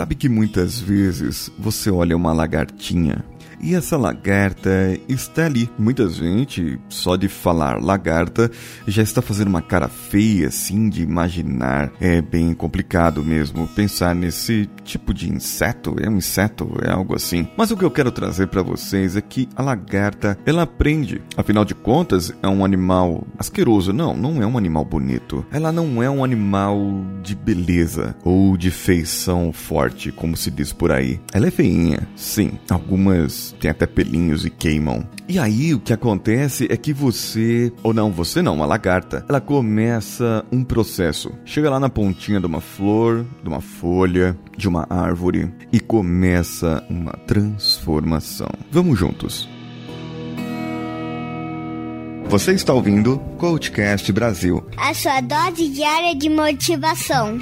Sabe que muitas vezes você olha uma lagartinha e essa lagarta está ali. Muita gente, só de falar lagarta, já está fazendo uma cara feia, assim, de imaginar. É bem complicado mesmo pensar nesse tipo de inseto. É um inseto, é algo assim. Mas o que eu quero trazer para vocês é que a lagarta, ela aprende. Afinal de contas, é um animal asqueroso. Não, não é um animal bonito. Ela não é um animal de beleza ou de feição forte, como se diz por aí. Ela é feinha, sim. Algumas tem até pelinhos e queimam. E aí o que acontece é que você, ou não, você não, uma lagarta, ela começa um processo. Chega lá na pontinha de uma flor, de uma folha, de uma árvore e começa uma transformação. Vamos juntos. Você está ouvindo Coachcast Brasil. A sua dose diária de motivação.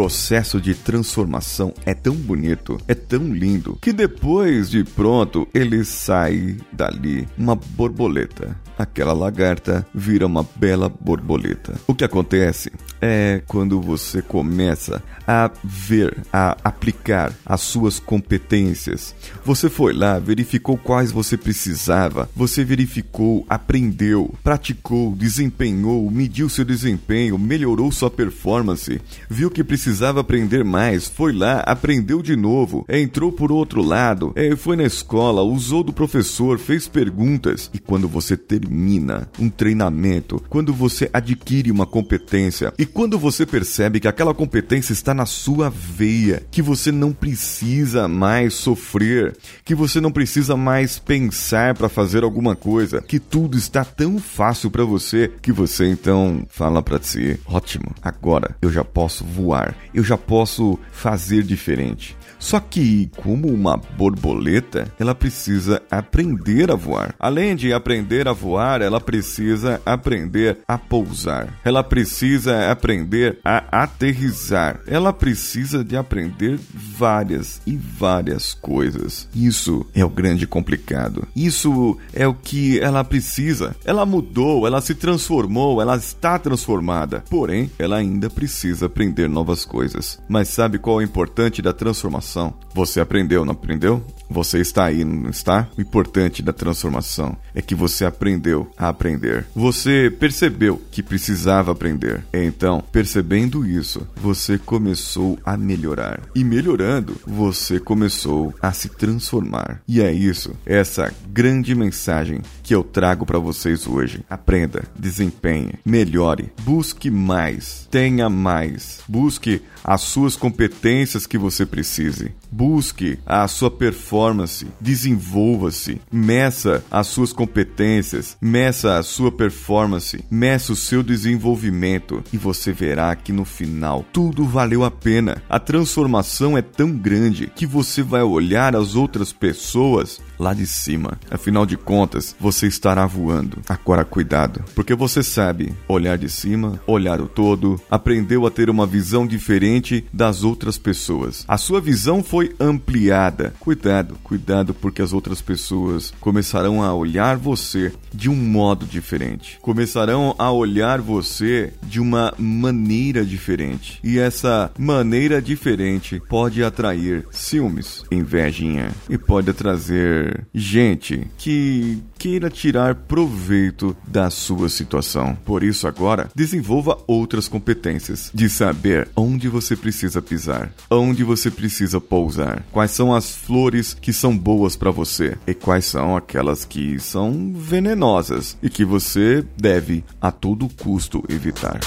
Processo de transformação é tão bonito, é tão lindo, que depois de pronto ele sai dali uma borboleta. Aquela lagarta vira uma bela borboleta. O que acontece é quando você começa a ver, a aplicar as suas competências. Você foi lá, verificou quais você precisava, você verificou, aprendeu, praticou, desempenhou, mediu seu desempenho, melhorou sua performance, viu que precisava aprender mais, foi lá, aprendeu de novo, entrou por outro lado, é, foi na escola, usou do professor, fez perguntas. E quando você termina um treinamento, quando você adquire uma competência e quando você percebe que aquela competência está na sua veia, que você não precisa mais sofrer, que você não precisa mais pensar para fazer alguma coisa, que tudo está tão fácil para você que você então fala para si: ótimo, agora eu já posso voar eu já posso fazer diferente. Só que, como uma borboleta, ela precisa aprender a voar. Além de aprender a voar, ela precisa aprender a pousar. Ela precisa aprender a aterrizar. Ela precisa de aprender várias e várias coisas. Isso é o grande complicado. Isso é o que ela precisa. Ela mudou, ela se transformou, ela está transformada. Porém, ela ainda precisa aprender novas coisas. Mas sabe qual é o importante da transformação? Você aprendeu, não aprendeu? Você está aí, não está? O importante da transformação é que você aprendeu a aprender. Você percebeu que precisava aprender. Então, percebendo isso, você começou a melhorar. E melhorando, você começou a se transformar. E é isso, essa grande mensagem que eu trago para vocês hoje. Aprenda, desempenhe, melhore, busque mais, tenha mais, busque as suas competências que você precise. Busque a sua performance, desenvolva-se, meça as suas competências, meça a sua performance, meça o seu desenvolvimento e você verá que no final tudo valeu a pena. A transformação é tão grande que você vai olhar as outras pessoas lá de cima. Afinal de contas, você estará voando. Agora cuidado, porque você sabe olhar de cima, olhar o todo, aprendeu a ter uma visão diferente das outras pessoas. A sua visão foi ampliada. Cuidado, cuidado, porque as outras pessoas começarão a olhar você de um modo diferente. Começarão a olhar você de uma maneira diferente. E essa maneira diferente pode atrair ciúmes, invejinha e pode trazer gente que queira tirar proveito da sua situação. Por isso, agora, desenvolva outras competências de saber onde você precisa pisar, onde você precisa pousar usar? Quais são as flores que são boas para você? E quais são aquelas que são venenosas e que você deve a todo custo evitar?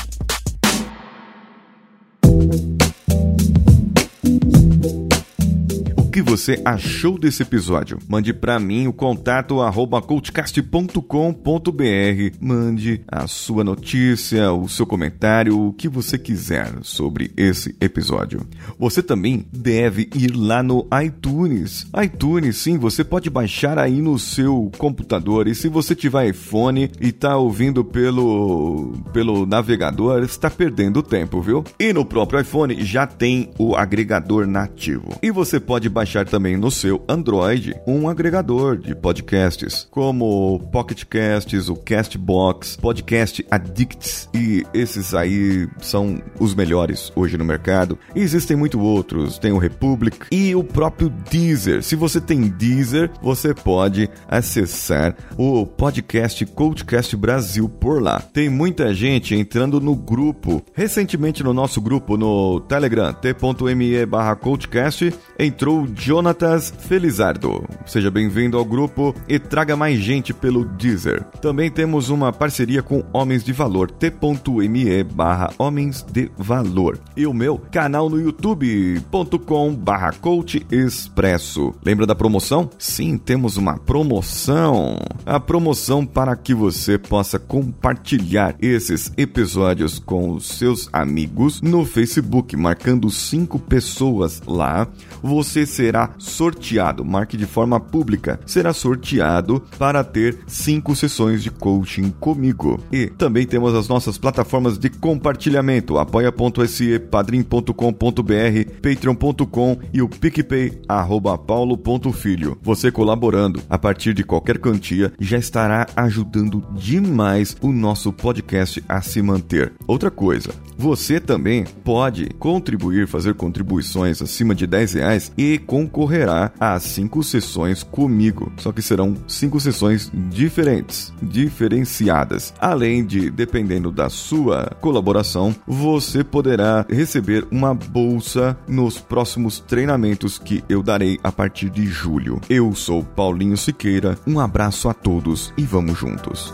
Você achou desse episódio. Mande para mim o contato arroba coachcast.com.br. Mande a sua notícia, o seu comentário, o que você quiser sobre esse episódio. Você também deve ir lá no iTunes. iTunes, sim, você pode baixar aí no seu computador. E se você tiver iPhone e tá ouvindo pelo, pelo navegador, está perdendo tempo, viu? E no próprio iPhone já tem o agregador nativo. E você pode baixar também no seu Android um agregador de podcasts, como o Pocket Casts, o Castbox, Podcast Addicts, e esses aí são os melhores hoje no mercado. E existem muito outros, tem o Republic e o próprio Deezer. Se você tem Deezer, você pode acessar o podcast Coachcast Brasil por lá. Tem muita gente entrando no grupo. Recentemente no nosso grupo no Telegram, t.me barra entrou Jonatas Felizardo. Seja bem-vindo ao grupo e traga mais gente pelo Deezer. Também temos uma parceria com Homens de Valor, t.me barra Homens de Valor. E o meu canal no youtube.com barra Coach Expresso. Lembra da promoção? Sim, temos uma promoção. A promoção para que você possa compartilhar esses episódios com os seus amigos no Facebook, marcando cinco pessoas lá. Você será sorteado, marque de forma pública, será sorteado para ter cinco sessões de coaching comigo. E também temos as nossas plataformas de compartilhamento, apoia.se, padrim.com.br, patreon.com e o PicPay, arroba paulo.filho. Você colaborando a partir de qualquer quantia já estará ajudando demais o nosso podcast a se manter. Outra coisa, você também pode contribuir, fazer contribuições acima de 10 reais e concorrerá a cinco sessões comigo. Só que serão cinco sessões diferentes, diferenciadas. Além de, dependendo da sua colaboração, você poderá receber uma bolsa nos próximos treinamentos que eu darei a partir de julho. Eu sou Paulinho Siqueira, um abraço a todos e vamos juntos.